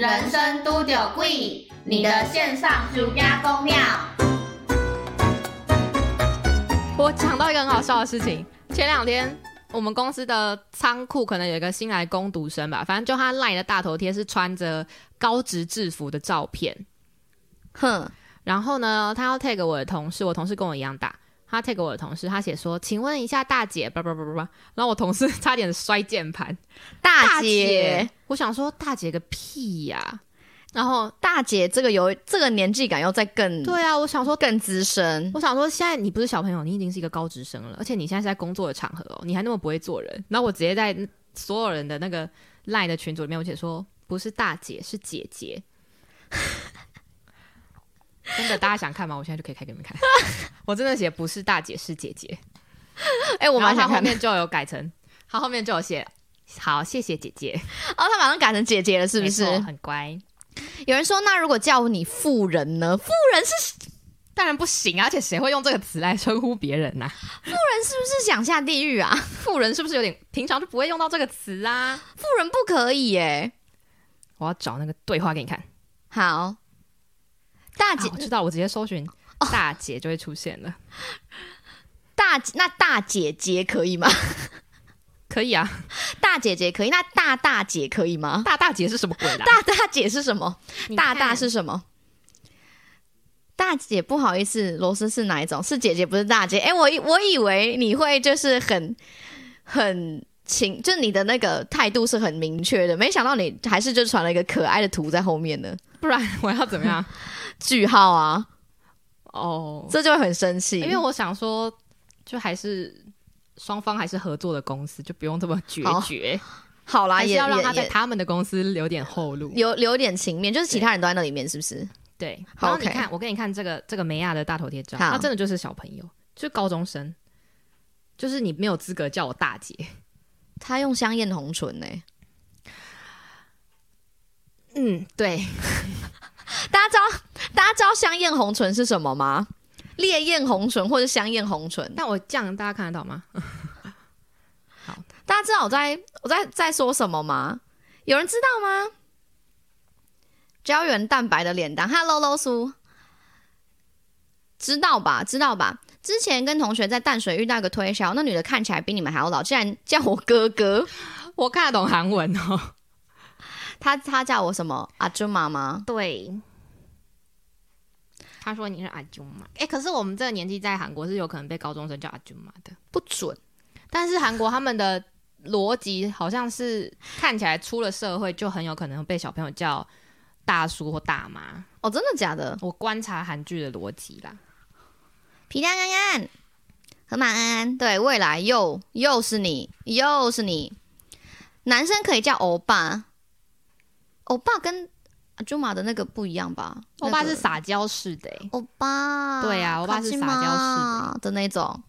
人生都有贵，你的线上暑假公庙。我讲到一个很好笑的事情，前两天我们公司的仓库可能有一个新来攻读生吧，反正就他赖的大头贴是穿着高职制服的照片，哼，然后呢，他要 take 我的同事，我同事跟我一样大，他 take 我的同事，他写说，请问一下大姐，叭叭叭叭叭，然后我同事 差点摔键盘，大姐，，我想说大姐个屁呀、然后大姐这个有这个年纪感，又再更对啊，我想说更资深，我想说，现在你不是小朋友，你已经是一个高职生了，而且你现在是在工作的场合哦，你还那么不会做人。然后我直接在所有人的那个赖的群组里面，我写说不是大姐，是姐姐。真的，大家想看吗？我现在就可以开给你们看。我真的写不是大姐，是姐姐。哎、我然后他蛮想看。后面就有改成，他后面就有写好，谢谢姐姐，哦，他马上改成姐姐了，是不是很乖。有人说，那如果叫你富人呢？富人是当然不行啊，而且谁会用这个词来称呼别人呐、富人是不是想下地狱啊？富人是不是有点平常就不会用到这个词啊？富人不可以耶。我要找那个对话给你看。好，大姐、啊我知道，我直接搜寻大姐就会出现了。大姐那大姐姐可以吗？可以啊，大姐姐可以，那大大姐可以吗？大大姐是什么鬼啦？大大姐是什么？大大是什么？大姐，不好意思，螺丝是哪一种？是姐姐，不是大姐。哎、我以我以为你会就是很很情，就是你的那个态度是很明确的，没想到你还是就传了一个可爱的图在后面呢不然我要怎么样？句号啊，哦，这就会很生气。因为我想说，就还是双方还是合作的公司，就不用这么决绝，好啦，也要让他在他们的公司留点后路。留留点情面，就是其他人都在那里面，是不是？对，然后你看，我给你看这个这个梅亚的大头贴照，好。他真的就是小朋友，就是高中生，就是你没有资格叫我大姐。他用香艳红唇呢、嗯，对，大家知道大家知道香艳红唇是什么吗？烈焰红唇或者香艳红唇，但我这样大家看得到吗？好大家知道我在我在在说什么吗？有人知道吗？胶原蛋白的脸蛋，Hello 露苏，知道吧？知道吧？之前跟同学在淡水遇到一个推销，那女的看起来比你们还要老，竟然叫我哥哥。我看得懂韩文哦。她她叫我什么？阿朱妈妈？对，他说你是阿舅妈。哎、可是我们这个年纪在韩国是有可能被高中生叫阿舅妈的，不准。但是韩国他们的逻辑好像是看起来出了社会就很有可能被小朋友叫大叔或大妈。哦，真的假的？我观察韩剧的逻辑啦，皮蛋安安，河马安安，对，未来又又是你，又是你。男生可以叫欧巴，欧巴跟阿朱玛的那个不一样吧？欧巴是撒娇式的、欸，欧巴，对啊欧巴是撒娇式的的那种。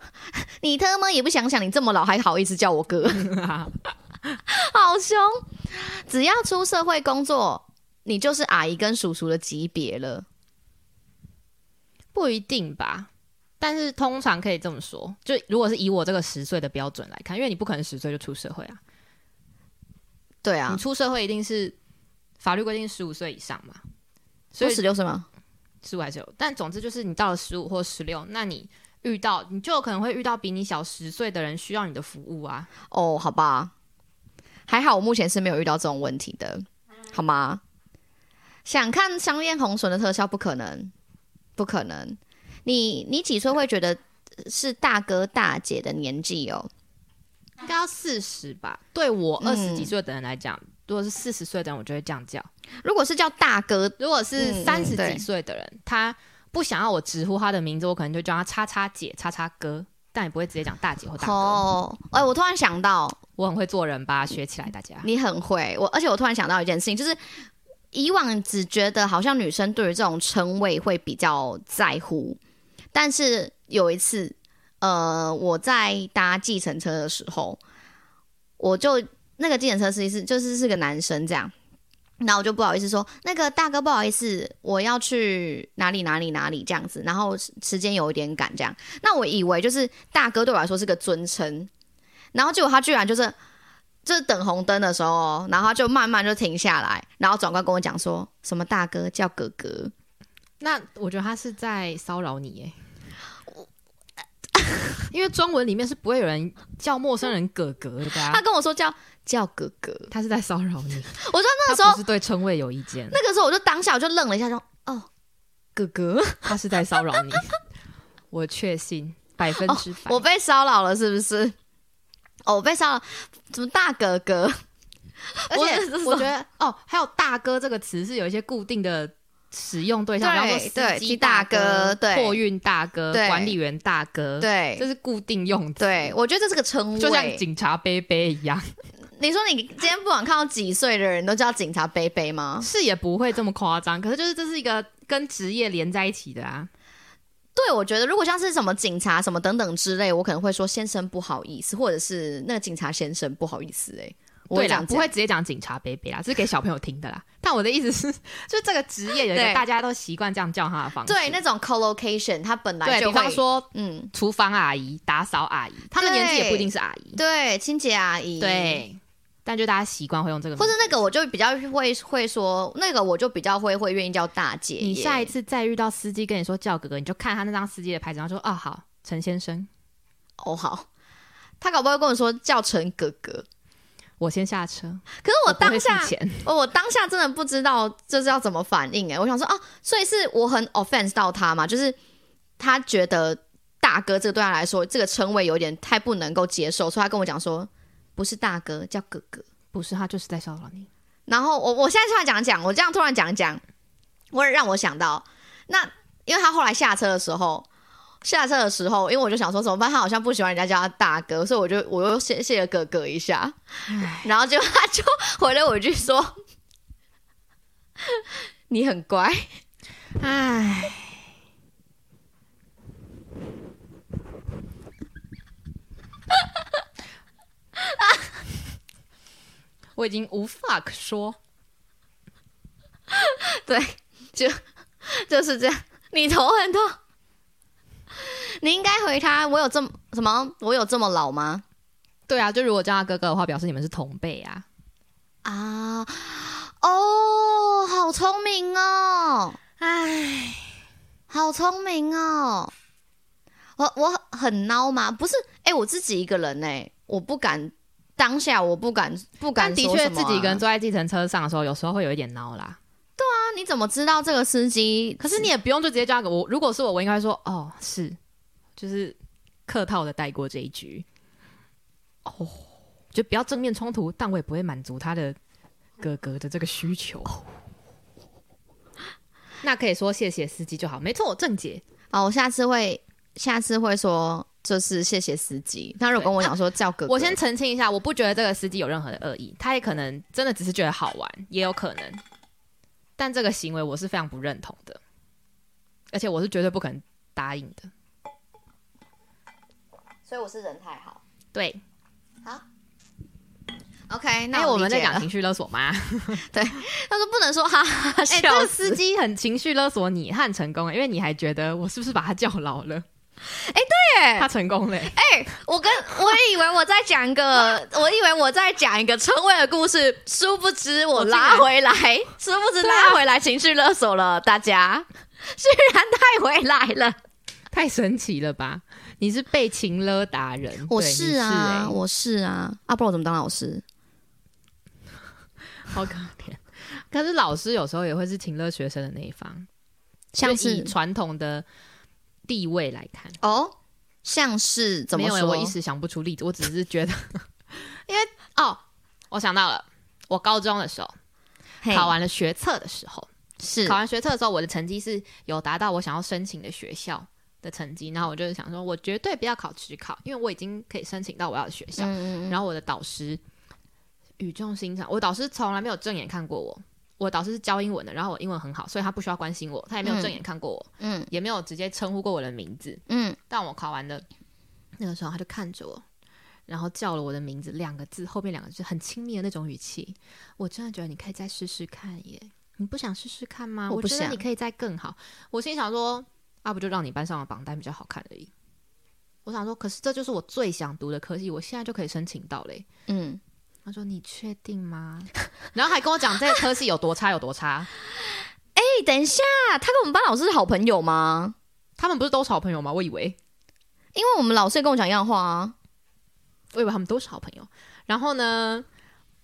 你他妈也不想想，你这么老还好意思叫我哥，好凶！只要出社会工作，你就是阿姨跟叔叔的级别了。不一定吧。但是通常可以这么说，就如果是以我这个十岁的标准来看，因为你不可能十岁就出社会啊，对啊你，出社会一定是法律规定十五岁以上嘛，所说以十六岁吗？十五还是有，但总之就是你到了十五或十六，那你遇到你就有可能会遇到比你小十岁的人需要你的服务啊。哦，好吧，还好我目前是没有遇到这种问题的，好吗？想看香艳红唇的特效不可能，不可能。你你几岁会觉得是大哥大姐的年纪哦？应该要四十吧？对我嗯二十几岁的人来讲，如果是四十岁的人，我就会这样叫；如果是叫大哥，如果是嗯三十几岁的人，他不想要我直呼他的名字，我可能就叫他叉叉姐、叉叉哥，但也不会直接讲大姐或大哥。哦，哎、我突然想到，我很会做人吧，学起来大家。你很会，我而且我突然想到一件事情，就是以往只觉得好像女生对于这种称谓会比较在乎，但是有一次，呃，我在搭计程车的时候，我就那个计程车司机是就是是个男生这样。然后我就不好意思说，那个大哥不好意思，我要去哪里哪里哪里这样子，然后时间有一点赶这样。那我以为就是大哥对我来说是个尊称，然后结果他居然就是就是等红灯的时候，然后他就慢慢就停下来，然后转过跟我讲说什么大哥叫哥哥，那我觉得他是在骚扰你耶。因为中文里面是不会有人叫陌生人哥哥的、啊，他跟我说叫叫哥哥，他是在骚扰你。我说那个时候不是对称谓有意见，那个时候我就当下我就愣了一下说哦哥哥，他是在骚扰你。我确信百分之百。我被骚扰了是不是？哦，我被骚扰，怎么大哥哥？而我且我觉得哦，还有“大哥”这个词是有一些固定的使用对象，对比方说司机大哥哥、对。货运大哥、管理员大哥，，对。这是固定用词，对，我觉得这是个称谓，就像警察杯杯一样，你说你今天不管看到几岁的人都叫警察杯杯吗？是也不会这么夸张，可是就是这是一个跟职业连在一起的啊。对，我觉得如果像是什么警察什么等等之类，我可能会说先生不好意思，或者是那个警察先生不好意思、欸，哎，对啦，讲不会直接讲警察杯杯啦，这是给小朋友听的啦。但我的意思是，就是这个职业有一个大家都习惯这样叫他的方式。对那种 collocation，他本来，比方说嗯，厨房阿姨、打扫阿姨，他们年纪也不一定是阿姨。对清洁阿姨，，对，但就大家习惯会用这个。或是那个我就比较会会说，那个我就比较会会愿意叫大姐。你下一次再遇到司机跟你说叫哥哥，你就看他那张司机的牌子，然后说哦好，陈先生，哦好，他搞不好会跟我说叫陈哥哥，我先下车。可是我当下付钱，我我当下真的不知道这是要怎么反应哎，我想说啊，所以是我很 offense 到他嘛，就是他觉得大哥这个对他来说这个称谓有点太不能够接受，所以他跟我讲说不是大哥叫哥哥。不是他就是在骚扰你。然后我我现在突然讲讲，我这样突然讲讲，我让我想到那，因为他后来下车的时候。下车的时候，因为我就想说怎么办，他好像不喜欢人家叫他大哥，所以我就我又谢谢了哥哥一下，然后结果他就回了我一句说：“你很乖。”唉，我已经无话可说。对，就就是这样。你头很痛，你应该回他：“我有这么什么？我有这么老吗对啊，就如果叫他哥哥的话，表示你们是同辈啊。？”啊，哦，好聪明哦，唉，好聪明哦。我我很孬吗？不是，哎、我自己一个人呢、我不敢当下，我不敢不敢但的确自己一个人坐在计程车上的时候，有时候会有一点孬啦。啊，你怎么知道这个司机？可是你也不用就直接叫他我，如果是我，我应该说哦，是，就是客套的带过这一局。哦，就不要正面冲突，但我也不会满足他的哥哥的这个需求。那可以说谢谢司机就好，没错，正解。哦，我下次会下次会说，就是谢谢司机。他如果跟我讲说叫哥哥，我先澄清一下，我不觉得这个司机有任何的恶意，他也可能真的只是觉得好玩，也有可能。但这个行为我是非常不认同的，而且我是绝对不可能答应的。所以我是人太好。对，好，OK，那那我们在讲情绪勒索吗？对他说不能说哈哈哈，哎、这。个司机很情绪勒索你，他很成功欸，因为你还觉得我是不是把他叫老了？对他成功了、哎、我跟我以为我在讲一个，我以为我在讲一个称谓的故事，殊不知我拉回来，殊不知拉回来情绪勒索了大家，居然带回来了。太神奇了吧！你是被情勒达人，我是啊，你我是啊，啊，不然我怎么当老师？欸 好可怜。可是老师有时候也会是情勒学生的那一方，像是传统的地位来看，哦，像是怎么没有欸说？我一时想不出例子，我只是觉得，因为哦，我想到了，我高中的时候考完了学测的时候，是考完学测的时候，我的成绩是有达到我想要申请的学校的成绩，然后我就是想说，我绝对不要考职考，因为我已经可以申请到我要的学校。然后我的导师语重心长，我导师从来没有正眼看过我。我导师是教英文的，然后我英文很好，所以他不需要关心我，他也没有正眼看过我，嗯也没有直接称呼过我的名字。嗯但我考完的那个时候，他就看着我，然后叫了我的名字两个字，后面两个字很亲密的那种语气。我真的觉得你可以再试试看耶，你不想试试看吗？我不想你可以再更好。我心想说，啊，不就让你班上的榜单比较好看而已。我想说，可是这就是我最想读的科系，我现在就可以申请到嘞。嗯，他说你确定吗？然后还跟我讲这个科系有多差有多差。哎、等一下，他跟我们班老师是好朋友吗？他们不是都是好朋友吗？我以为，因为我们老师也跟我讲一样话啊。我以为他们都是好朋友。然后呢，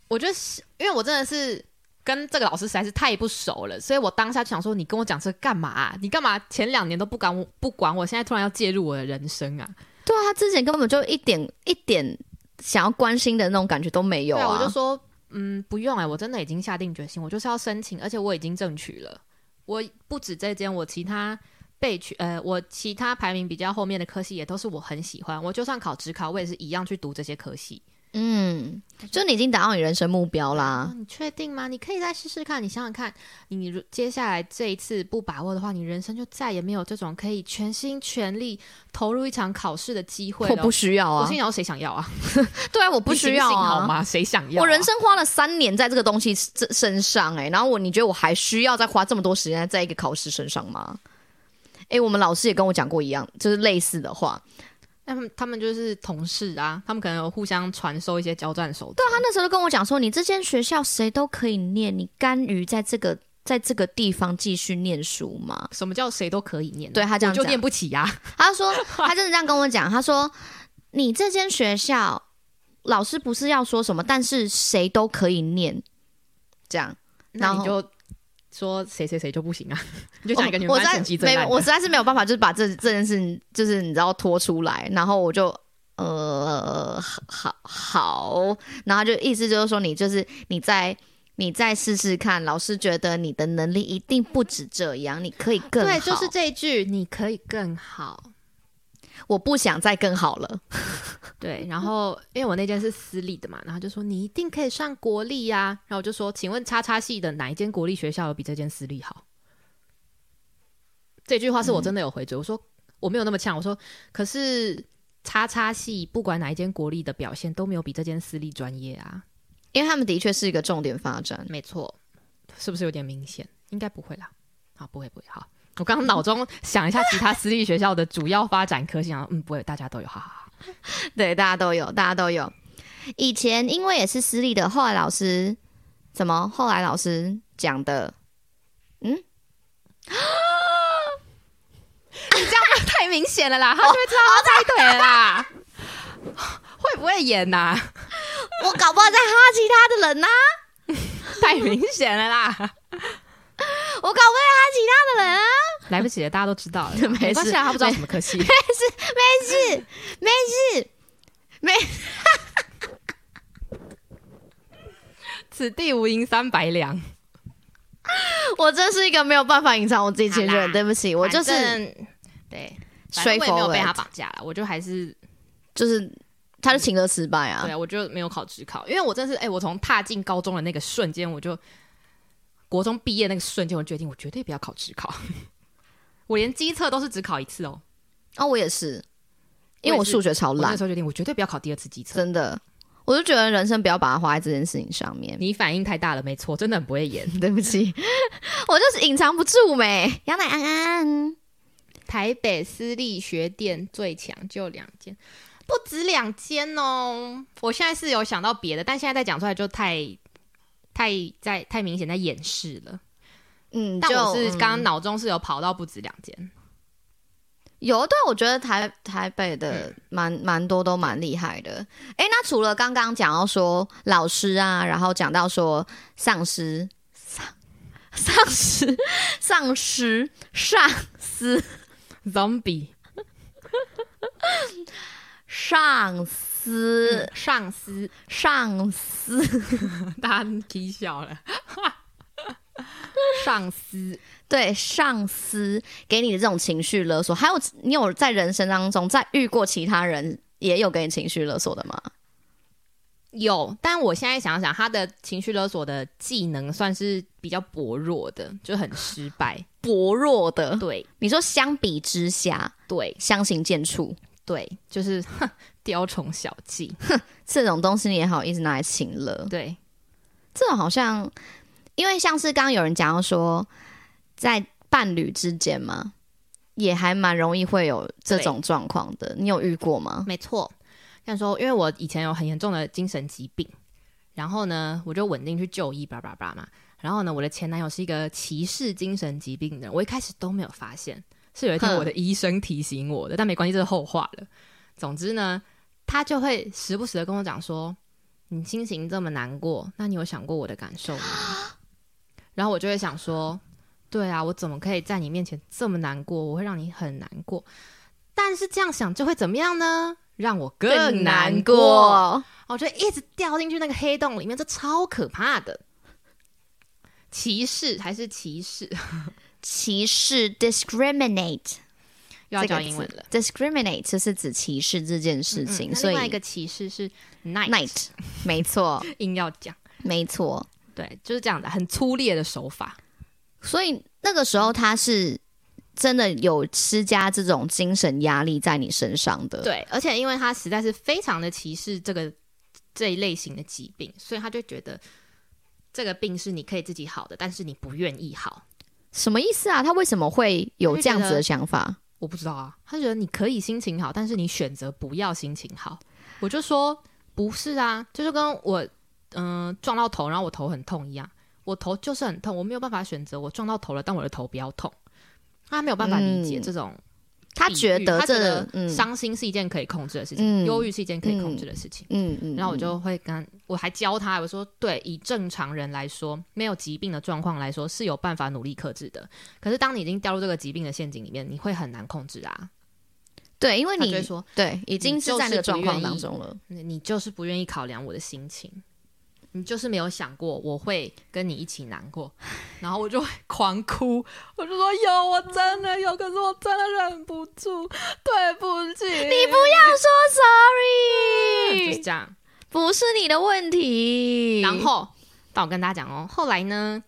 我觉得是因为我真的是跟这个老师实在是太不熟了，所以我当下就想说，你跟我讲这干嘛啊、你干嘛前两年都不管我，不管我，现在突然要介入我的人生啊？对啊，他之前根本就一点一点想要关心的那种感觉都没有，啊。我就说，嗯，不用哎、我真的已经下定决心，我就是要申请，而且我已经争取了。我不止这间，我其他被取，呃，我其他排名比较后面的科系也都是我很喜欢。我就算考职考，我也是一样去读这些科系。嗯，就你已经达到你人生目标啦哦。你确定吗？你可以再试试看。你想想看，你如接下来这一次不把握的话，你人生就再也没有这种可以全心全力投入一场考试的机会了。我不需要啊我心，想，谁想要啊？对啊，我不需要好啊。吗？谁想要啊、我人生花了三年在这个东西这身上、哎，然后我你觉得我还需要再花这么多时间在一个考试身上吗？哎、我们老师也跟我讲过一样，就是类似的话。他们他们就是同事啊，他们可能有互相传授一些交战手段。对。他那时候就跟我讲说，你这间学校谁都可以念，你甘于在这个在这个地方继续念书吗？什么叫谁都可以念？对他这样讲就念不起呀、他说他真的这样跟我讲，他说你这间学校老师不是要说什么，但是谁都可以念，这样。然后那你就说谁谁谁就不行啊？你就讲一个你们班我实在没有，成绩最烂我实在是没有办法，就是把这这件事情，就是你知道拖出来，然后我就呃好好，然后就意思就是说你就是你再你再试试看，老师觉得你的能力一定不止这样，你可以更好。对，就是这一句，你可以更好。我不想再更好了。对，然后因为我那间是私立的嘛，然后就说你一定可以上国立呀、然后我就说，请问叉叉系的哪一间国立学校有比这间私立好？这句话是我真的有回嘴，我说我没有那么呛，我说可是叉叉系不管哪一间国立的表现都没有比这间私立专业啊，因为他们的确是一个重点发展，没错，是不是有点明显？应该不会啦，好，不会不会，好。我刚刚脑中想一下其他私立学校的主要发展科，想嗯，不会，大家都有，哈哈哈。对，大家都有，大家都有。以前因为也是私立的，后来老师怎么？后来老师讲的，嗯，你这样太明显了啦，他就会知道他猜对了啦。会不会演呐、我搞不好在哈其他的人呐、太明显了啦，我搞不好在哈其他的人啊。来不及了，大家都知道了，没事没关系啊，他不知道什么科系。没事，没事，没事，没 此地无银三百两，我真是一个没有办法隐藏我自己情绪的人，对不起，我就是对，反正我没有被他绑架了，我就还是就是他就情歌失败啊对。啊，我就没有考职考，因为我真是哎、我从踏进高中的那个瞬间，我就国中毕业那个瞬间，我决定我绝对不要考职考。我连机测都是只考一次哦，哦，我也是，因为我数学超烂我那时，候决定我绝对不要考第二次机测。真的，我就觉得人生不要把它花在这件事情上面。你反应太大了，没错，真的很不会演。对不起，我就是隐藏不住没。杨乃安安，台北私立学店最强就两间，不止两间哦。我现在是有想到别的，但现在再讲出来就太太在太明显在掩饰了。嗯，就但我是嗯刚刚脑中是有跑到不止两间，有，对我觉得台台北的蛮蛮多都蛮厉害的。诶，那除了刚刚讲到说老师啊，然后讲到说丧尸、丧丧尸、丧尸、丧尸、zombie 上司、上司，上司，大家踢笑了。上司，对上司给你的这种情绪勒索，还有你有在人生当中在遇过其他人也有给你情绪勒索的吗？有，但我现在想想，他的情绪勒索的技能算是比较薄弱的，就很失败。薄弱的，对你说相比之下，对相形见绌。对，就是哼雕虫小技。哼这种东西你也好意思拿来请了？对，这种好像，因为像是刚刚有人讲到说，在伴侣之间嘛，也还蛮容易会有这种状况的。你有遇过吗？没错。像说，因为我以前有很严重的精神疾病，然后呢，我就稳定去就医，叭叭叭嘛。然后呢，我的前男友是一个歧视精神疾病的人，我一开始都没有发现，是有一天我的医生提醒我的，但没关系，这是后话了。总之呢，他就会时不时的跟我讲说：“你心情这么难过，那你有想过我的感受吗？” 然后我就会想说：“对啊，我怎么可以在你面前这么难过？我会让你很难过。但是这样想就会怎么样呢？让我更难过。我就一直掉进去那个黑洞里面，这超可怕的。歧视还是歧视？歧视 discriminate 又要这个字教英文了。discriminate 就是指歧视这件事情，所以另外一个歧视是 night，, night 没错 硬要讲，没错，对，就是这样的，很粗劣的手法。所以那个时候他是真的有施加这种精神压力在你身上的，对，而且因为他实在是非常的歧视这个这一类型的疾病，所以他就觉得这个病是你可以自己好的，但是你不愿意好。什么意思啊？他为什么会有这样子的想法？我不知道啊，他觉得你可以心情好，但是你选择不要心情好。我就说不是啊，就是跟我嗯、撞到头，然后我头很痛一样，我头就是很痛，我没有办法选择我撞到头了，但我的头不要痛。他没有办法理解嗯这种他，觉得这他觉得嗯伤心是一件可以控制的事情，嗯忧郁是一件可以控制的事情。嗯嗯，然后我就会跟我还教他，我说对，以正常人来说，没有疾病的状况来说是有办法努力克制的。可是当你已经掉入这个疾病的陷阱里面，你会很难控制啊。对，因为你会说，对已经是在那个状况当中了。你你就是不愿意考量我的心情，你就是没有想过我会跟你一起难过，然后我就会狂哭，我就说有，我真的有，可是我真的忍不住，对不起，你不要说 sorry，就是这样。不是你的问题。然后，但我跟大家讲哦，后来呢，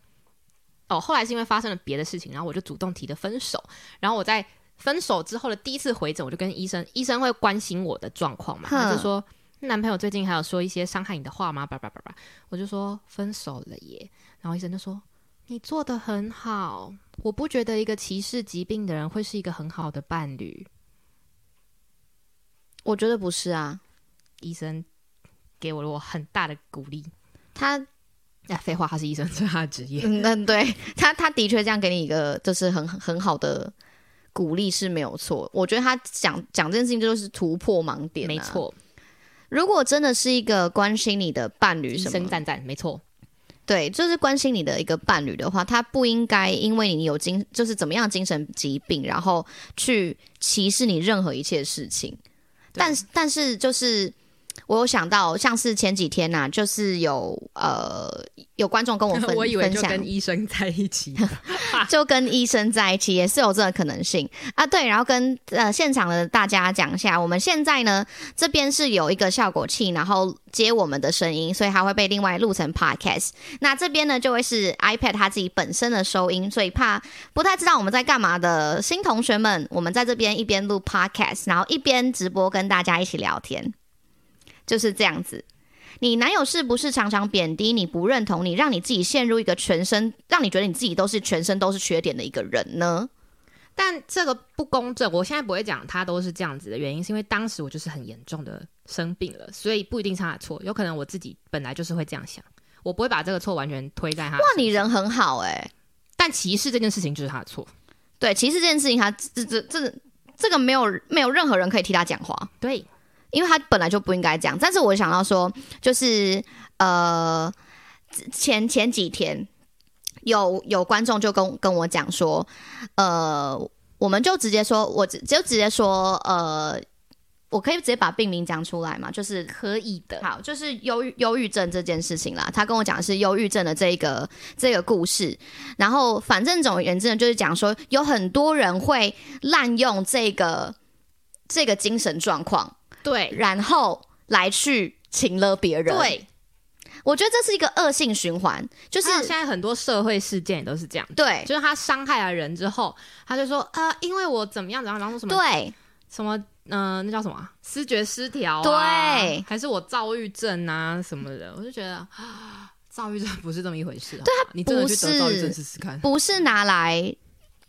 哦，后来是因为发生了别的事情，然后我就主动提的分手。然后我在分手之后的第一次回诊，我就跟医生，医生会关心我的状况嘛，哼他就说男朋友最近还有说一些伤害你的话吗？叭叭叭叭，我就说分手了耶。然后医生就说你做的很好，我不觉得一个歧视疾病的人会是一个很好的伴侣。我觉得不是啊，医生给我了我很大的鼓励。他哎，废话，他是医生，这是他的职业。嗯，那对他他的确这样给你一个就是很很好的鼓励是没有错。我觉得他讲讲这件事情就是突破盲点、没。错，如果真的是一个关心你的伴侣医什么，生赞赞，没错。对，就是关心你的一个伴侣的话，他不应该因为你有精就是怎么样精神疾病，然后去歧视你任何一切事情。但是但是就是我有想到，像是前几天呐、就是有呃有观众跟我分 我以为就分享，跟医生在一起，就跟医生在一起，也是有这个可能性啊。对，然后跟呃现场的大家讲一下，我们现在呢这边是有一个效果器，然后接我们的声音，所以它会被另外录成 podcast。那这边呢就会是 iPad 它自己本身的收音，所以怕不太知道我们在干嘛的新同学们，我们在这边一边录 podcast，然后一边直播跟大家一起聊天，就是这样子。你男友是不是常常贬低你、不认同你，让你自己陷入一个全身，让你觉得你自己都是全身都是缺点的一个人呢？但这个不公正。我现在不会讲他都是这样子的原因，是因为当时我就是很严重的生病了，所以不一定是他的错，有可能我自己本来就是会这样想，我不会把这个错完全推在他。哇，你人很好哎、但歧视这件事情就是他的错。对，歧视这件事情他这这这这个没有没有任何人可以替他讲话，对，因为他本来就不应该这样。但是我想到说，就是呃前前几天有有观众就跟跟我讲说，呃，我们就直接说，我只就直接说，呃。我可以直接把病名讲出来嘛？就是可以的。好，就是忧忧郁症这件事情啦。他跟我讲的是忧郁症的这个这个故事，然后反正总而言之呢，就是讲说有很多人会滥用这个这个精神状况，对。然后来去请了别人。，对，我觉得这是一个恶性循环，就是现在很多社会事件也都是这样。对。就是他伤害了人之后，他就说啊、呃因为我怎么样怎么样，然后说什么对。什么，嗯、那叫什么啊？思觉失调、啊，对。还是我躁郁症啊？什么的，我就觉得啊，躁郁症不是这么一回事。对啊，你真的去得躁郁症试试看。不是拿来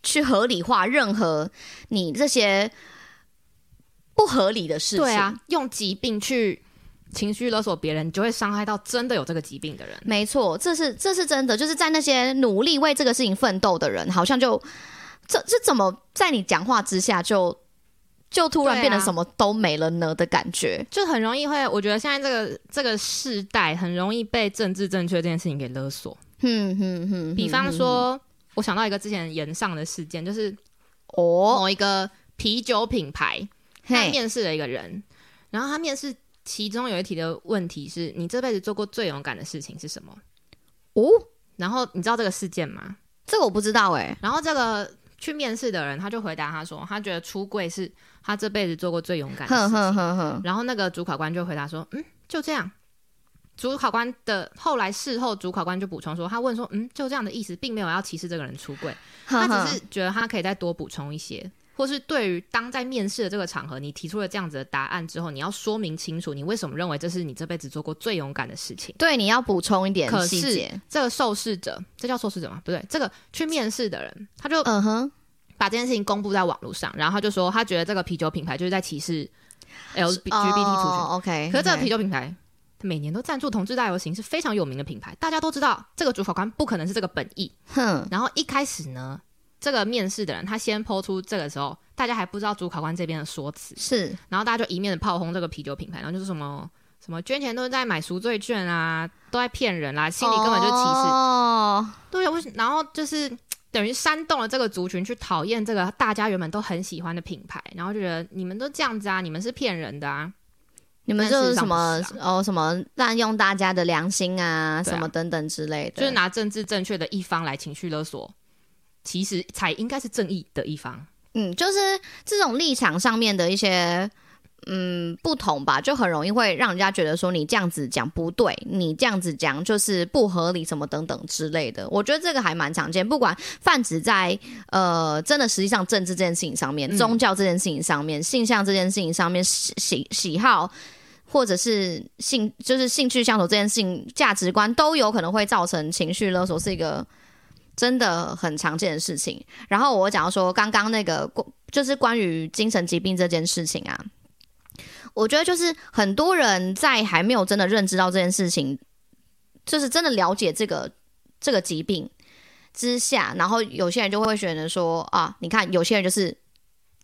去合理化任何你这些不合理的事情。对啊，用疾病去情绪勒索别人，你就会伤害到真的有这个疾病的人。没错，这是这是真的，就是在那些努力为这个事情奋斗的人，好像就这这怎么在你讲话之下就就突然变得什么都没了呢的感觉？就很容易会，我觉得现在这个这个世代很容易被政治正确这件事情给勒索。嗯哼哼，比方哼，说，我想到一个之前延上的事件，就是哦，某一个啤酒品牌，他，面试了一个人，然后他面试其中有一题的问题是你这辈子做过最勇敢的事情是什么？哦，然后你知道这个事件吗？这个我不知道哎、然后这个去面试的人他就回答他说，他觉得出柜是他这辈子做过最勇敢的事哼情。然后那个主考官就回答说：“嗯，就这样。”主考官的后来事后，主考官就补充说：“他问说，嗯，就这样的意思，并没有要歧视这个人出柜，他只是觉得他可以再多补充一些，或是对于当在面试的这个场合，你提出了这样子的答案之后，你要说明清楚，你为什么认为这是你这辈子做过最勇敢的事情。对，你要补充一点可是细节。这个受试者，这叫受试者吗？不对，这个去面试的人，他就嗯哼，把这件事情公布在网络上，然后他就说，他觉得这个啤酒品牌就是在歧视 LGBT 族群。哦、OK，可是这个啤酒，酒品牌每年都赞助同志大游行，是非常有名的品牌，大家都知道这个主考官不可能是这个本意。哼，然后一开始呢，这个面试的人他先抛出这个时候，大家还不知道主考官这边的说辞，是。然后大家就一面的炮轰这个啤酒品牌，然后就是什么什么捐钱都是在买赎罪券啊，都在骗人啦、心里根本就是歧视。哦，对，为什然后就是 等于煽动了这个族群去讨厌这个大家原本都很喜欢的品牌，然后就觉得你们都这样子啊，你们是骗人的啊。你们就是什么哦什么滥用大家的良心啊，啊。什么等等之类的，就是拿政治正确的一方来情绪勒索，其实才应该是正义的一方。嗯，就是这种立场上面的一些嗯不同吧，就很容易会让人家觉得说你这样子讲不对，你这样子讲就是不合理，什么等等之类的。我觉得这个还蛮常见，不管泛指在呃真的实际上政治这件事情上面、嗯宗教这件事情上面、性向这件事情上面、喜喜喜好。或者是性，就是兴趣相投这件事情，价值观都有可能会造成情绪勒索，是一个真的很常见的事情。然后我讲到说，刚刚那个关就是关于精神疾病这件事情啊，我觉得就是很多人在还没有真的认知到这件事情，就是真的了解这个这个疾病之下，然后有些人就会选择说啊，你看有些人就是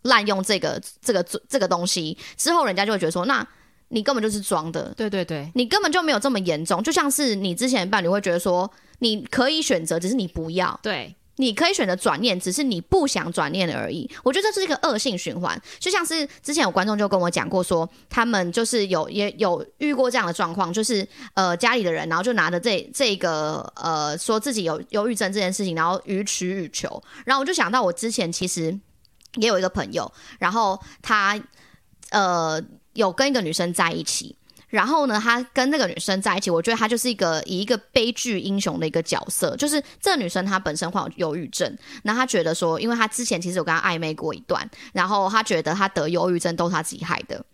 滥用这个这个这个东西，之后人家就会觉得说，那你根本就是装的，对对对，你根本就没有这么严重，就像是你之前的伴侣会觉得说，你可以选择，只是你不要。对，你可以选择转念，只是你不想转念而已。我觉得这是一个恶性循环，就像是之前有观众就跟我讲过说，他们就是有也有遇过这样的状况，就是呃家里的人，然后就拿着这这个呃说自己有忧郁症这件事情，然后予取予求。然后我就想到我之前其实也有一个朋友，然后他呃有跟一个女生在一起。然后呢，他跟那个女生在一起，我觉得他就是一个以一个悲剧英雄的一个角色，就是这个女生她本身患有忧郁症，那她觉得说，因为她之前其实有跟他暧昧过一段，然后她觉得她得忧郁症都是她自己害的，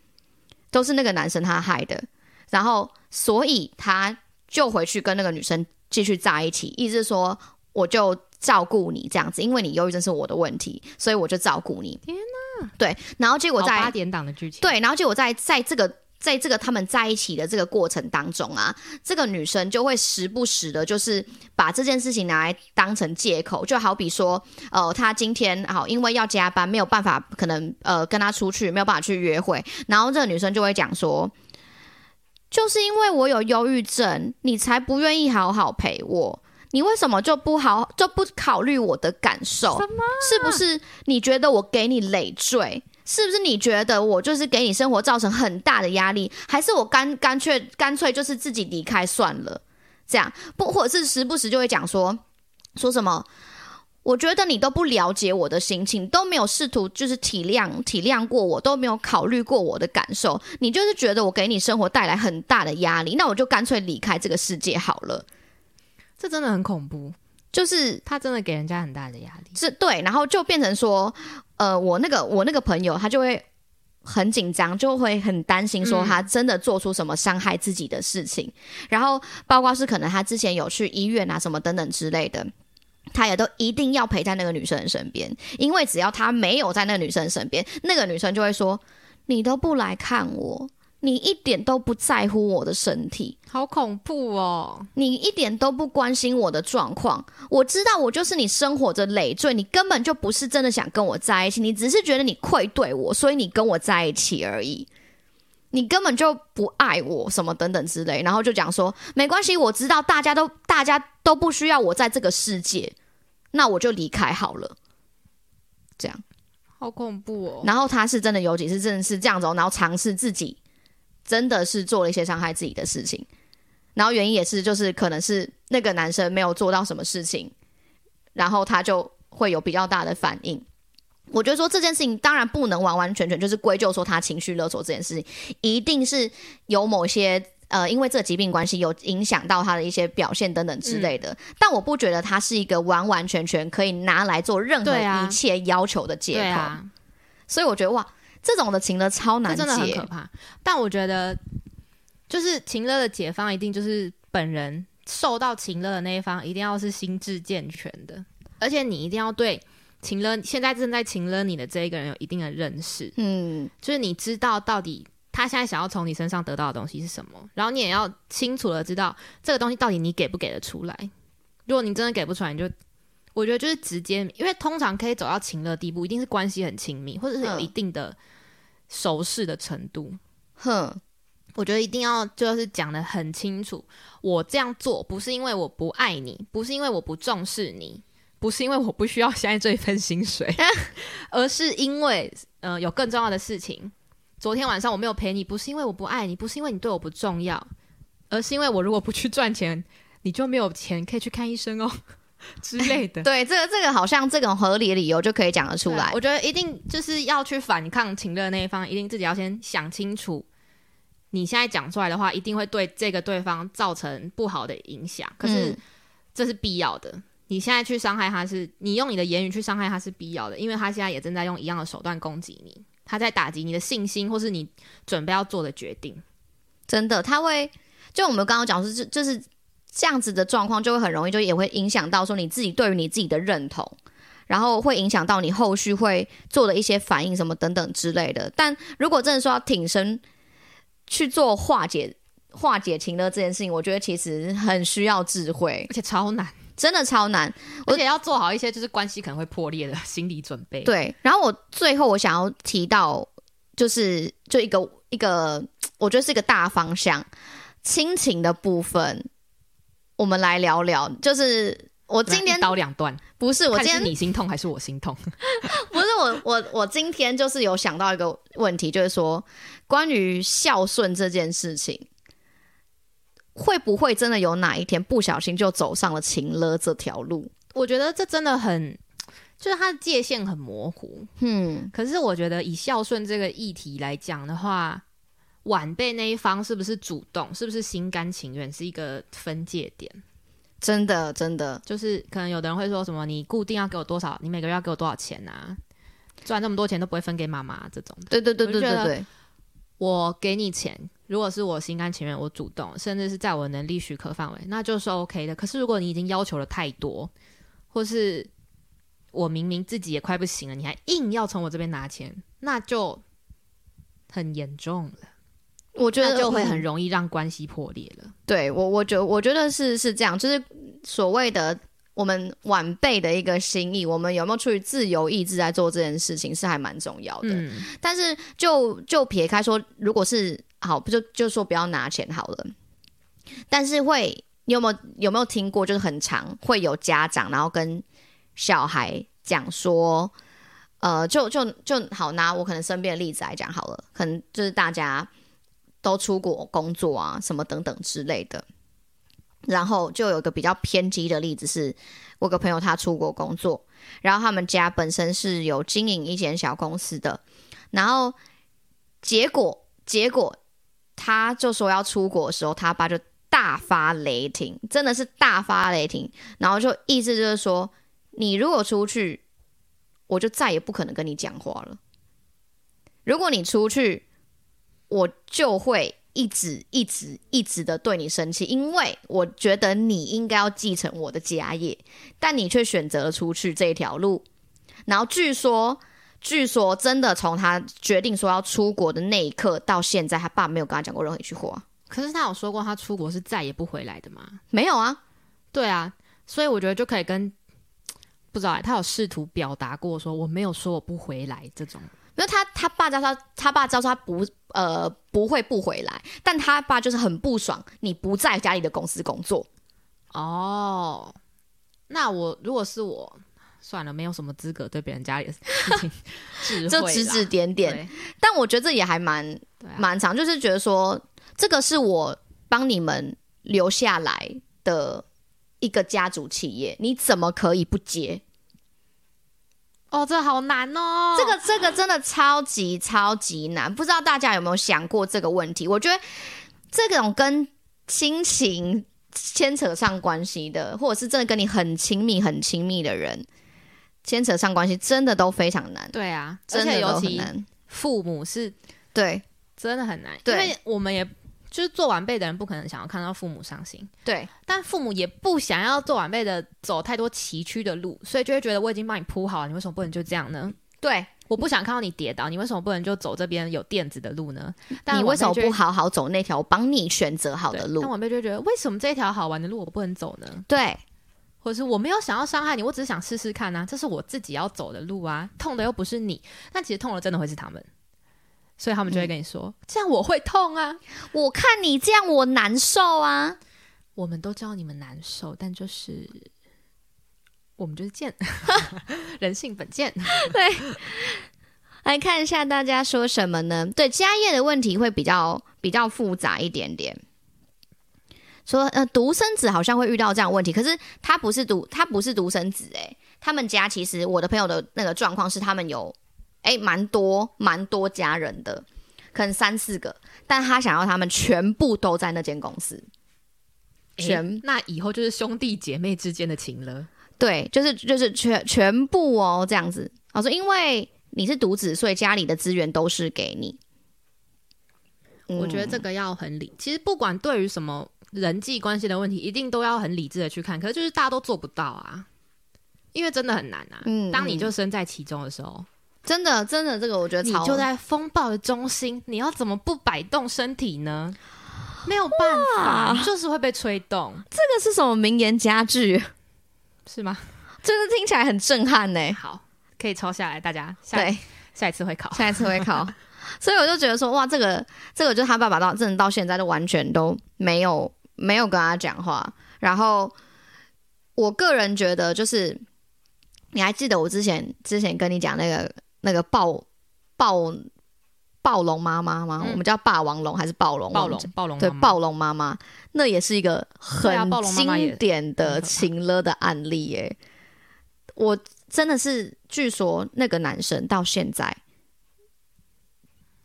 都是那个男生他害的，然后所以他就回去跟那个女生继续在一起，意思是说我就照顾你这样子，因为你忧郁症是我的问题，所以我就照顾你。天哪！对，然后结果在八点档的剧情，对，然后结果在在这个在这个他们在一起的这个过程当中啊，这个女生就会时不时的，就是把这件事情拿来当成借口，就好比说，呃，她今天好因为要加班，没有办法，可能呃跟他出去，没有办法去约会，然后这个女生就会讲说。就是因为我有忧郁症，你才不愿意好好陪我。你为什么就不好就不考虑我的感受？什么？是不是你觉得我给你累赘？是不是你觉得我就是给你生活造成很大的压力？还是我干干脆干脆就是自己离开算了？这样不，或者是时不时就会讲说说什么？我觉得你都不了解我的心情，都没有试图就是体谅体谅过我，都没有考虑过我的感受。你就是觉得我给你生活带来很大的压力，那我就干脆离开这个世界好了。这真的很恐怖，就是他真的给人家很大的压力。是对，然后就变成说，呃，我那个我那个朋友他就会很紧张，就会很担心说嗯他真的做出什么伤害自己的事情，然后包括是可能他之前有去医院啊什么等等之类的。他也都一定要陪在那个女生的身边，因为只要他没有在那个女生身边，那个女生就会说：“你都不来看我，你一点都不在乎我的身体，好恐怖哦！你一点都不关心我的状况。我知道我就是你生活着累赘，你根本就不是真的想跟我在一起，你只是觉得你愧对我，所以你跟我在一起而已。你根本就不爱我，什么等等之类，然后就讲说没关系，我知道大家都大家都不需要我在这个世界，那我就离开好了。这样，好恐怖哦！然后他是真的有几次真的是这样子、哦，然后尝试自己真的是做了一些伤害自己的事情，然后原因也是就是可能是那个男生没有做到什么事情，然后他就会有比较大的反应。我觉得说这件事情当然不能完完全全就是归咎说他情绪勒索这件事情，一定是有某些呃因为这疾病关系有影响到他的一些表现等等之类的。但我不觉得他是一个完完全全可以拿来做任何一切要求的借口。所以我觉得哇，这种的情勒超难这真的很可解。怕。但我觉得，就是情勒的解方一定就是本人受到情勒的那一方，一定要是心智健全的，而且你一定要对情勒现在正在情勒你的这一个人有一定的认识，嗯，就是你知道到底他现在想要从你身上得到的东西是什么，然后你也要清楚的知道这个东西到底你给不给得出来。如果你真的给不出来，你就我觉得就是直接，因为通常可以走到情勒地步，一定是关系很亲密，或者是有嗯一定的熟识的程度。哼，我觉得一定要就是讲的很清楚，我这样做不是因为我不爱你，不是因为我不重视你，不是因为我不需要现在这一份薪水，而是因为呃有更重要的事情。昨天晚上我没有陪你，不是因为我不爱你，不是因为你对我不重要，而是因为我如果不去赚钱，你就没有钱可以去看医生哦 之类的。对，这个这个好像这种合理的理由就可以讲得出来。我觉得一定就是要去反抗情乐那一方，一定自己要先想清楚，你现在讲出来的话，一定会对这个对方造成不好的影响。可是嗯这是必要的，你现在去伤害他是，你用你的言语去伤害他是必要的，因为他现在也正在用一样的手段攻击你，他在打击你的信心，或是你准备要做的决定。真的，他会就我们刚刚讲是，就就是这样子的状况，就会很容易就也会影响到说你自己对于你自己的认同，然后会影响到你后续会做的一些反应什么等等之类的。但如果真的说要挺身去做化解化解情勒这件事情，我觉得其实很需要智慧，而且超难，真的超难。而且要做好一些就是关系可能会破裂的心理准备。，对，然后我最后我想要提到，就是就一个一个，我觉得是一个大方向，亲情的部分，我们来聊聊。就是我今天一刀两断，不是我今天你心痛还是我心痛？不是我我我今天就是有想到一个问题，就是说关于孝顺这件事情。会不会真的有哪一天不小心就走上了情勒这条路？我觉得这真的很，就是它的界限很模糊。嗯，可是我觉得以孝顺这个议题来讲的话，晚辈那一方是不是主动，是不是心甘情愿，是一个分界点。真的真的，就是可能有的人会说什么，你固定要给我多少，你每个月要给我多少钱啊？赚这么多钱都不会分给妈妈这种。对对对对对对，我给你钱，如果是我心甘情愿，我主动，甚至是在我能力许可范围，那就是 OK 的。可是如果你已经要求了太多，或是我明明自己也快不行了，你还硬要从我这边拿钱，那就很严重了，我觉得就会嗯很容易让关系破裂了。对我，我觉我觉得是是这样，就是所谓的我们晚辈的一个心意，我们有没有出于自由意志在做这件事情，是还蛮重要的。嗯，但是就就撇开说，如果是好，不就就说不要拿钱好了。但是会，你有没有有没有听过，就是很常会有家长然后跟小孩讲说，呃，就就就好拿我可能身边的例子来讲好了，可能就是大家都出国工作啊，什么等等之类的。然后就有个比较偏激的例子是，我个朋友他出国工作，然后他们家本身是有经营一间小公司的，然后结果结果他就说要出国的时候，他爸就大发雷霆，真的是大发雷霆，然后就意思就是说，你如果出去，我就再也不可能跟你讲话了。如果你出去，我就会一直一直一直的对你生气，因为我觉得你应该要继承我的家业，但你却选择了出去这一条路。然后据说，据说真的从他决定说要出国的那一刻到现在，他爸没有跟他讲过任何一句话。可是他有说过他出国是再也不回来的吗？没有啊，对啊，所以我觉得就可以跟不知道欸他有试图表达过说我没有说我不回来这种。因为他他爸知道他他爸知道他不呃不会不回来，但他爸就是很不爽你不在家里的公司工作。哦，那我如果是我，算了，没有什么资格对别人家里的事情 就指指点点，但我觉得这也还蛮蛮长，就是觉得说这个是我帮你们留下来的一个家族企业，你怎么可以不接？哦，这好难哦，这个这个真的超级超级难，不知道大家有没有想过这个问题？我觉得这种跟亲情牵扯上关系的，或者是真的跟你很亲密很亲密的人牵扯上关系，真的都非常难，对啊，而真的尤其很难。父母是对真的很难，因为我们也就是做晚辈的人，不可能想要看到父母伤心，对但父母也不想要做晚辈的走太多崎岖的路，所以就会觉得我已经帮你铺好了，你为什么不能就这样呢？对，我不想看到你跌倒，你为什么不能就走这边有垫子的路呢？但你为什么不好好走那条我帮你选择好的路对但？晚辈就会觉得，为什么这条好玩的路我不能走呢？对，或者是我没有想要伤害你，我只是想试试看啊，这是我自己要走的路啊，痛的又不是你，但其实痛的真的会是他们，所以他们就会跟你说，这样我会痛啊。我看你这样我难受啊。我们都知道你们难受，但就是我们就是贱，人性本贱。对来看一下大家说什么呢？对家业的问题会比较比较复杂一点点。说呃，独生子好像会遇到这样的问题，可是他不是独他不是独生子诶、他们家其实我的朋友的那个状况是他们有诶蛮多蛮多家人的，可能三四个，但他想要他们全部都在那间公司，全那以后就是兄弟姐妹之间的情了。对，就是就是全全部哦这样子。我说因为你是独子，所以家里的资源都是给你。我觉得这个要很理，其实不管对于什么人际关系的问题，一定都要很理智的去看。可是就是大家都做不到啊，因为真的很难啊。嗯当你就身在其中的时候，真的真的这个我觉得超你就在风暴的中心，你要怎么不摆动身体呢？没有办法，就是会被吹动，这个是什么名言佳句？是吗？真的听起来很震撼呢。好，可以抄下来，大家下对，下一次会考。下一次会考。所以我就觉得说，哇，这个这个就是他爸爸到真的到现在都完全都没有没有跟他讲话。然后我个人觉得，就是你还记得我之前之前跟你讲那个那个暴暴暴龙妈妈吗？嗯我们叫霸王龙还是暴龙？暴龙忘记，对，暴龙妈妈暴龙妈妈，那也是一个很对啊暴龙妈妈也经典的情勒的案例耶。我真的是，据说那个男生到现在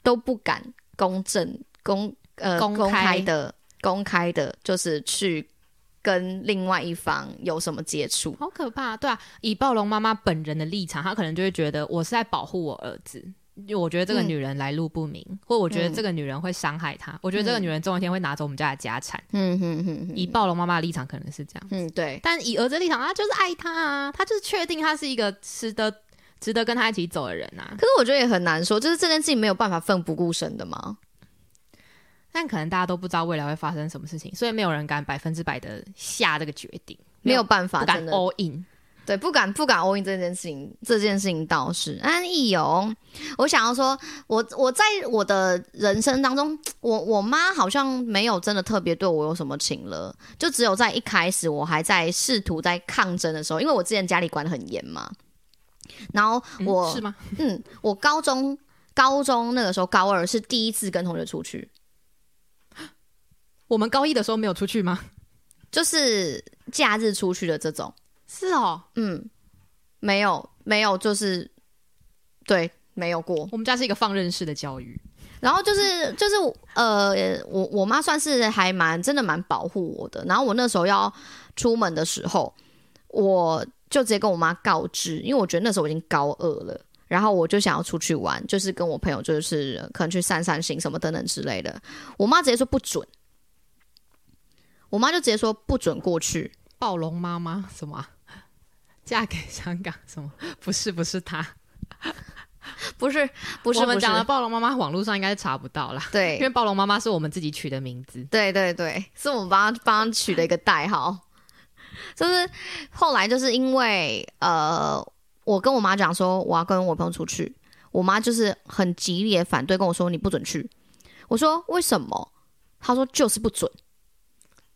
都不敢公正公呃公开的公开的，就是去跟另外一方有什么接触。好可怕，对啊，以暴龙妈妈本人的立场，她可能就会觉得我是在保护我儿子，我觉得这个嗯女人来路不明，或我觉得嗯这个女人会伤害他，我觉得这个女人总有一天会拿走我们家的家产。嗯哼哼哼，以暴龙妈妈的立场可能是这样，嗯对，但以儿子立场，他就是爱他啊，他就是确定他是一个值得值得跟他一起走的人啊。可是我觉得也很难说，就是这件事情没有办法奋不顾身的嘛。但可能大家都不知道未来会发生什么事情，所以没有人敢百分之百的下这个决定，没有办法，不敢 all in。对，不敢不敢 all in 这件事情，这件事情倒是安逸哦。我想要说，我我在我的人生当中，我我妈好像没有真的特别对我有什么情了，就只有在一开始我还在试图在抗争的时候，因为我之前家里管得很严嘛，然后嗯我、是吗？嗯，我高中高中那个时候高二是第一次跟同学出去，我们高一的时候没有出去吗？就是假日出去的这种。是哦，嗯，没有没有，就是对，没有过。我们家是一个放任式的教育。然后就是就是呃，我我妈算是还蛮真的蛮保护我的。然后我那时候要出门的时候，我就直接跟我妈告知，因为我觉得那时候我已经高二了。然后我就想要出去玩，就是跟我朋友，就是可能去散散心什么等等之类的。我妈直接说不准，我妈就直接说不准过去。暴龙妈妈什么啊、嫁给香港什么？不是，不是她。不是不是我们讲的暴龙妈妈，网络上应该是查不到啦。因为暴龙妈妈是我们自己取的名字。对对对，是我们帮他帮他取的一个代号。就是后来就是因为呃，我跟我妈讲说我要跟我朋友出去，我妈就是很激烈地反对，跟我说你不准去。我说为什么？她说就是不准，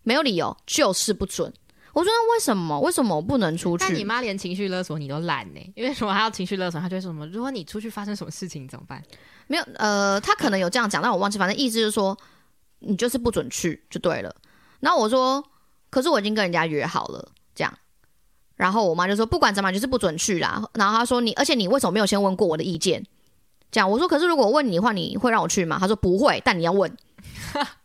没有理由，就是不准。我说那为什么？为什么我不能出去？但你妈连情绪勒索你都懒呢、因为什么还要情绪勒索？她就会说什么？如果你出去发生什么事情怎么办？没有，呃，她可能有这样讲，但我忘记，反正意思就是说，你就是不准去就对了。然后我说，可是我已经跟人家约好了，这样。然后我妈就说，不管怎么样，就是不准去啦。然后她说你，而且你为什么没有先问过我的意见？这样我说，可是如果我问你的话，你会让我去吗？她说不会，但你要问。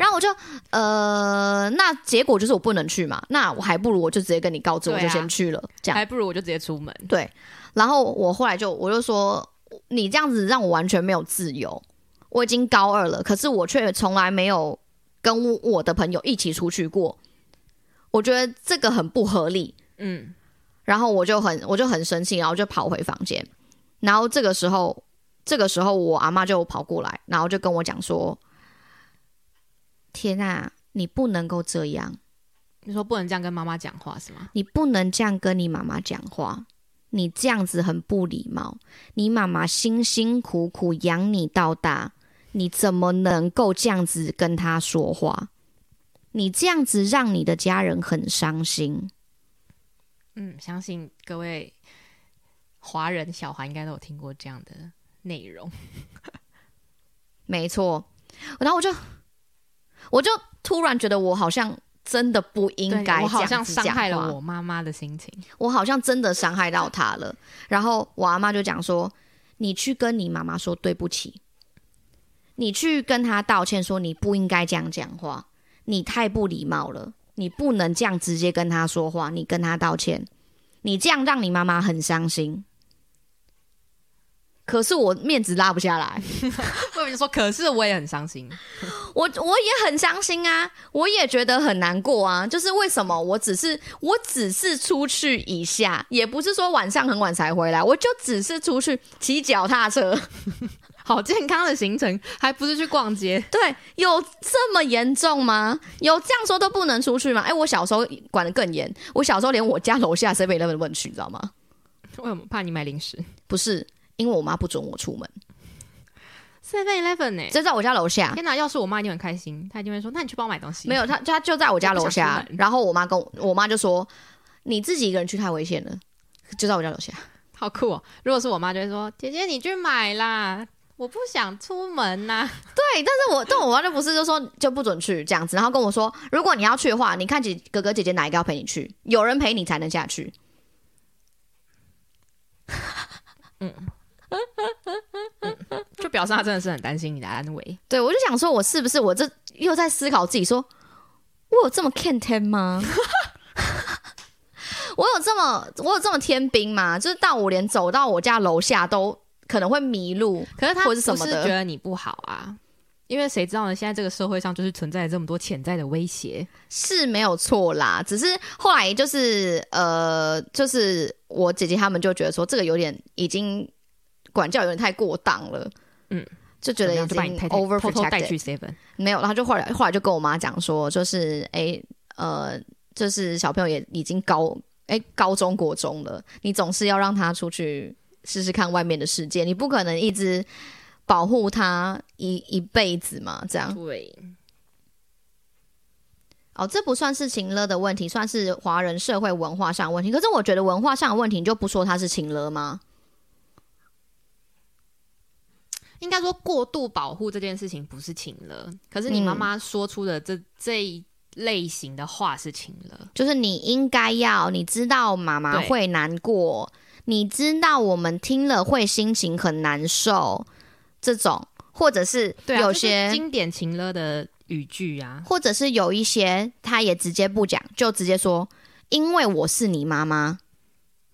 然后我就呃，那结果就是我不能去嘛，那我还不如我就直接跟你告知，我就先去了，这样。还不如我就直接出门。对，然后我后来就我就说，你这样子让我完全没有自由。我已经高二了，可是我却从来没有跟我的朋友一起出去过。我觉得这个很不合理，嗯，然后我就很我就很生气，然后就跑回房间。然后这个时候，这个时候我阿妈就跑过来，然后就跟我讲说：“天啊，你不能够这样。”你说不能这样跟妈妈讲话是吗？你不能这样跟你妈妈讲话，你这样子很不礼貌。你妈妈辛辛苦苦养你到大，你怎么能够这样子跟她说话？你这样子让你的家人很伤心。嗯，相信各位华人小孩应该都有听过这样的内容。没错，然后我就我就突然觉得我好像真的不应该我好像这样子讲伤害了话我妈妈的心情。我好像真的伤害到她了。然后我阿妈就讲说：“你去跟你妈妈说对不起，你去跟她道歉，说你不应该这样讲话，你太不礼貌了，你不能这样直接跟她说话，你跟她道歉，你这样让你妈妈很伤心。”可是我面子拉不下来，我跟你说，可是我也很伤心。我我也很伤心啊，我也觉得很难过啊。就是为什么我只是我只是出去一下，也不是说晚上很晚才回来，我就只是出去骑脚踏车。好健康的行程，还不是去逛街？对，有这么严重吗？有这样说都不能出去吗？哎，我小时候管得更严，我小时候连我家楼下 seven eleven 问去，你知道吗？为什么怕你买零食不是，因为我妈不准我出门，？Seven Eleven 呢？就在我家楼下。天哪！要是我妈一定很开心，她一定会说：“那你去帮我买东西。”没有，她她就在我家楼下然后我妈跟我我妈就说：“你自己一个人去太危险了。”就在我家楼下。好酷哦！如果是我妈，就会说：“姐姐，你去买啦，我不想出门呐、对，但是我但我妈就不是就说就不准去这样子，然后跟我说，如果你要去的话，你看姐哥哥姐姐哪一个要陪你去，有人陪你才能下去。就表示他真的是很担心你的安危。对我就想说，我是不是我这又在思考自己说，我有这么 can 天吗？我有这么我有这么天兵吗？就是到我连走到我家楼下都可能会迷路，可是他是是什么的觉得你不好啊，因为谁知道呢？现在这个社会上就是存在这么多潜在的威胁。是没有错啦，只是后来就是呃，就是我姐姐他们就觉得说这个有点已经管教有点太过当了，嗯，就觉得已经太太 over 偷偷带 protected 去 Seven。没有，然后就后来后来就跟我妈讲说，就是哎呃，就是小朋友也已经高哎高中国中了，你总是要让他出去试试看外面的世界，你不可能一直保护他一 一辈子嘛，这样。对，哦，这不算是情勒的问题，算是华人社会文化上的问题。可是我觉得文化上的问题，你就不说它是情勒吗？应该说过度保护这件事情不是情了，可是你妈嗯。妈说出的这、这一类型的话是情了。就是你应该要，你知道妈妈对。会难过，你知道我们听了会心情很难受，这种，或者是有些，经典情了的语句啊，或者是有一些他也直接不讲，就直接说，因为我是你妈妈，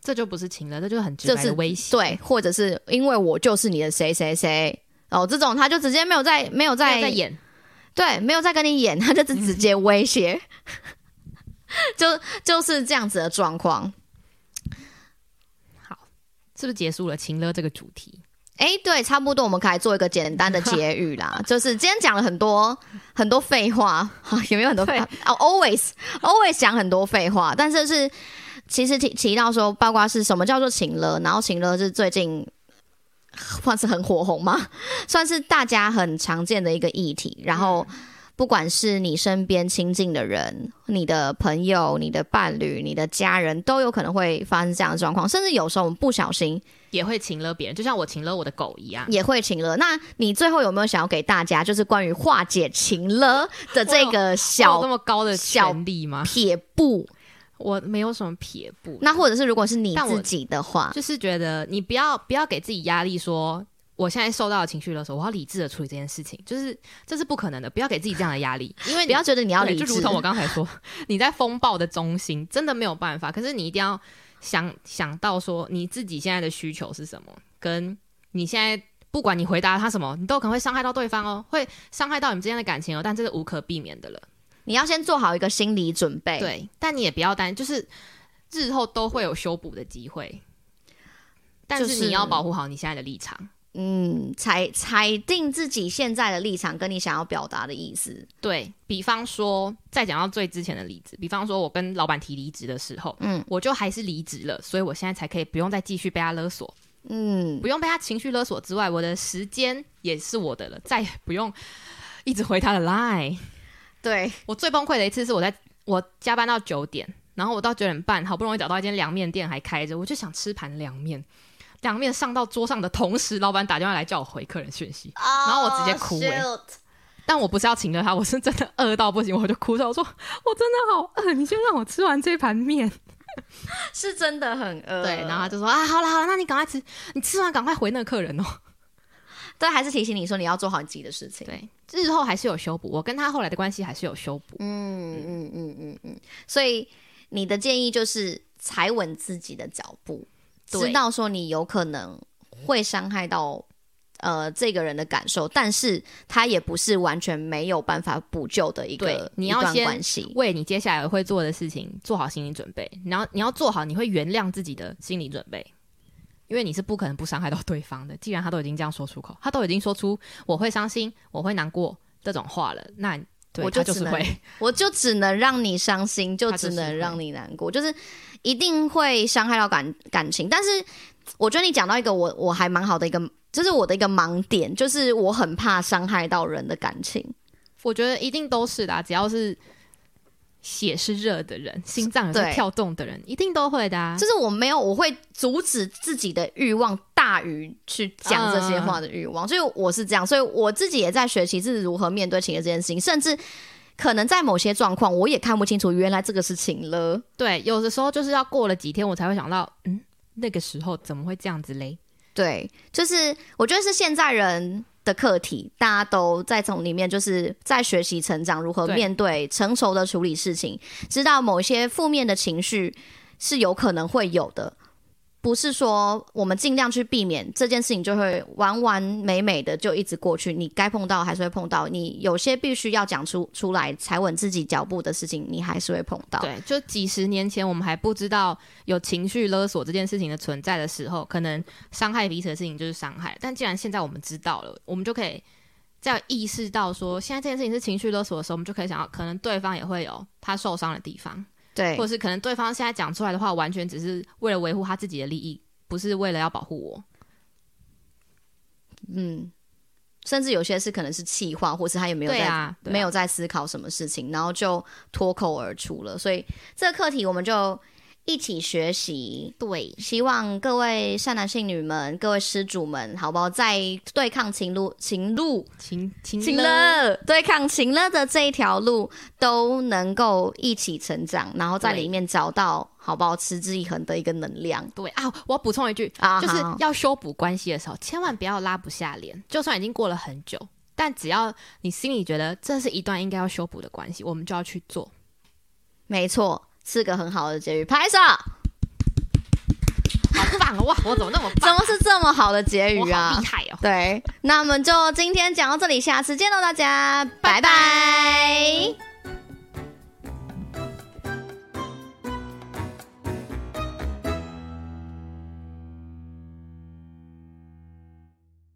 这就不是情了，这就是很直白这是的威胁。对，或者是因为我就是你的谁谁谁。哦，这种他就直接没有在没有在在演，对，没有在跟你演，他就是直接威胁，就就是这样子的状况。好，是不是结束了情了这个主题？哎，对，差不多，我们可以做一个简单的结语啦。就是今天讲了很多很多废话，有没有很多废哦？Always always 讲很多废话，但是是其实提提到说，包括是什么叫做情勒，然后情勒是最近 算是很火红吗？算是大家很常见的一个议题，然后。不管是你身边亲近的人、你的朋友、你的伴侣、你的家人，都有可能会发生这样的状况，甚至有时候我们不小心也会请了别人，就像我请了我的狗一样，也会请了。那你最后有没有想要给大家，就是关于化解情了的这个小这么高的小力吗？撇步，我没有什么撇步。那或者是如果是你自己的话，就是觉得你不要不要给自己压力，说。我现在受到的情绪的时候，我要理智的处理这件事情，就是这是不可能的，不要给自己这样的压力，因为不要觉得你要理智。就如同我刚才说，你在风暴的中心，真的没有办法。可是你一定要想想到说，你自己现在的需求是什么，跟你现在不管你回答他什么，你都可能会伤害到对方哦，会伤害到你们之间的感情哦。但这是无可避免的了，你要先做好一个心理准备。对，但你也不要担，就是日后都会有修补的机会，但是你要保护好你现在的立场。嗯，裁裁定自己现在的立场跟你想要表达的意思。对比方说，再讲到最之前的例子，比方说我跟老板提离职的时候，嗯，我就还是离职了，所以我现在才可以不用再继续被他勒索，嗯，不用被他情绪勒索之外，我的时间也是我的了，再也不用一直回他的 line。对我最崩溃的一次是我在我加班到九点，然后我到九点半好不容易找到一间凉面店还开着，我就想吃盘凉面。凉面上到桌上的同时，老板打电话来叫我回客人讯息，然后我直接哭。但我不是要请了他，我是真的饿到不行，我就哭着我说：“我真的好饿，你先让我吃完这盘面。”是真的很饿。对，然后他就说：“啊，好了好了，那你赶快吃，你吃完赶快回那个客人哦。”对，还是提醒你说你要做好你自己的事情。对，日后还是有修补，我跟他后来的关系还是有修补。嗯嗯嗯嗯嗯。所以你的建议就是踩稳自己的脚步。知道说你有可能会伤害到呃这个人的感受，但是他也不是完全没有办法补救的一个你要关系。为你接下来会做的事情做好心理准备，然后你要做好你会原谅自己的心理准备，因为你是不可能不伤害到对方的。既然他都已经这样说出口，他都已经说出我会伤心、我会难过这种话了，那我就只会，我就只能让你伤心，就只能让你难过，就是。一定会伤害到感感情，但是我觉得你讲到一个我我还蛮好的一个，就是我的一个盲点，就是我很怕伤害到人的感情。我觉得一定都是的，只要是血是热的人，心脏是跳动的人，一定都会的。就是我没有，我会阻止自己的欲望大于去讲这些话的欲望，所以我是这样，所以我自己也在学习是如何面对情人这件事情，甚至。可能在某些状况，我也看不清楚，原来这个事情了。对，有的时候就是要过了几天，我才会想到，嗯，那个时候怎么会这样子嘞？对，就是我觉得是现在人的课题，大家都在从里面就是在学习成长，如何面对成熟的处理事情，知道某些负面的情绪是有可能会有的。不是说我们尽量去避免这件事情，就会完完美美的就一直过去。你该碰到还是会碰到，你有些必须要讲出出来踩稳自己脚步的事情，你还是会碰到。对，就几十年前我们还不知道有情绪勒索这件事情的存在的时候，可能伤害彼此的事情就是伤害。但既然现在我们知道了，我们就可以在意识到说现在这件事情是情绪勒索的时候，我们就可以想到，可能对方也会有他受伤的地方。对，或者是可能对方现在讲出来的话，完全只是为了维护他自己的利益，不是为了要保护我。嗯，甚至有些是可能是气话，或是他也没有在没有在思考什么事情，然后就脱口而出了。所以这个课题我们就。一起学习，对，希望各位善男信女们、各位施主们，好不好？在对抗情路、情路、情情情乐、对抗情乐的这一条路，都能够一起成长，然后在里面找到好不好？持之以恒的一个能量。对啊，我要补充一句啊，就是要修补关系的时候，千万不要拉不下脸。就算已经过了很久，但只要你心里觉得这是一段应该要修补的关系，我们就要去做。没错。是个很好的结语，拍手！好棒哇！我怎么那么怎么是这么好的结语啊？厉害哦！对，那我们就今天讲到这里，下次见喽，大家，拜拜。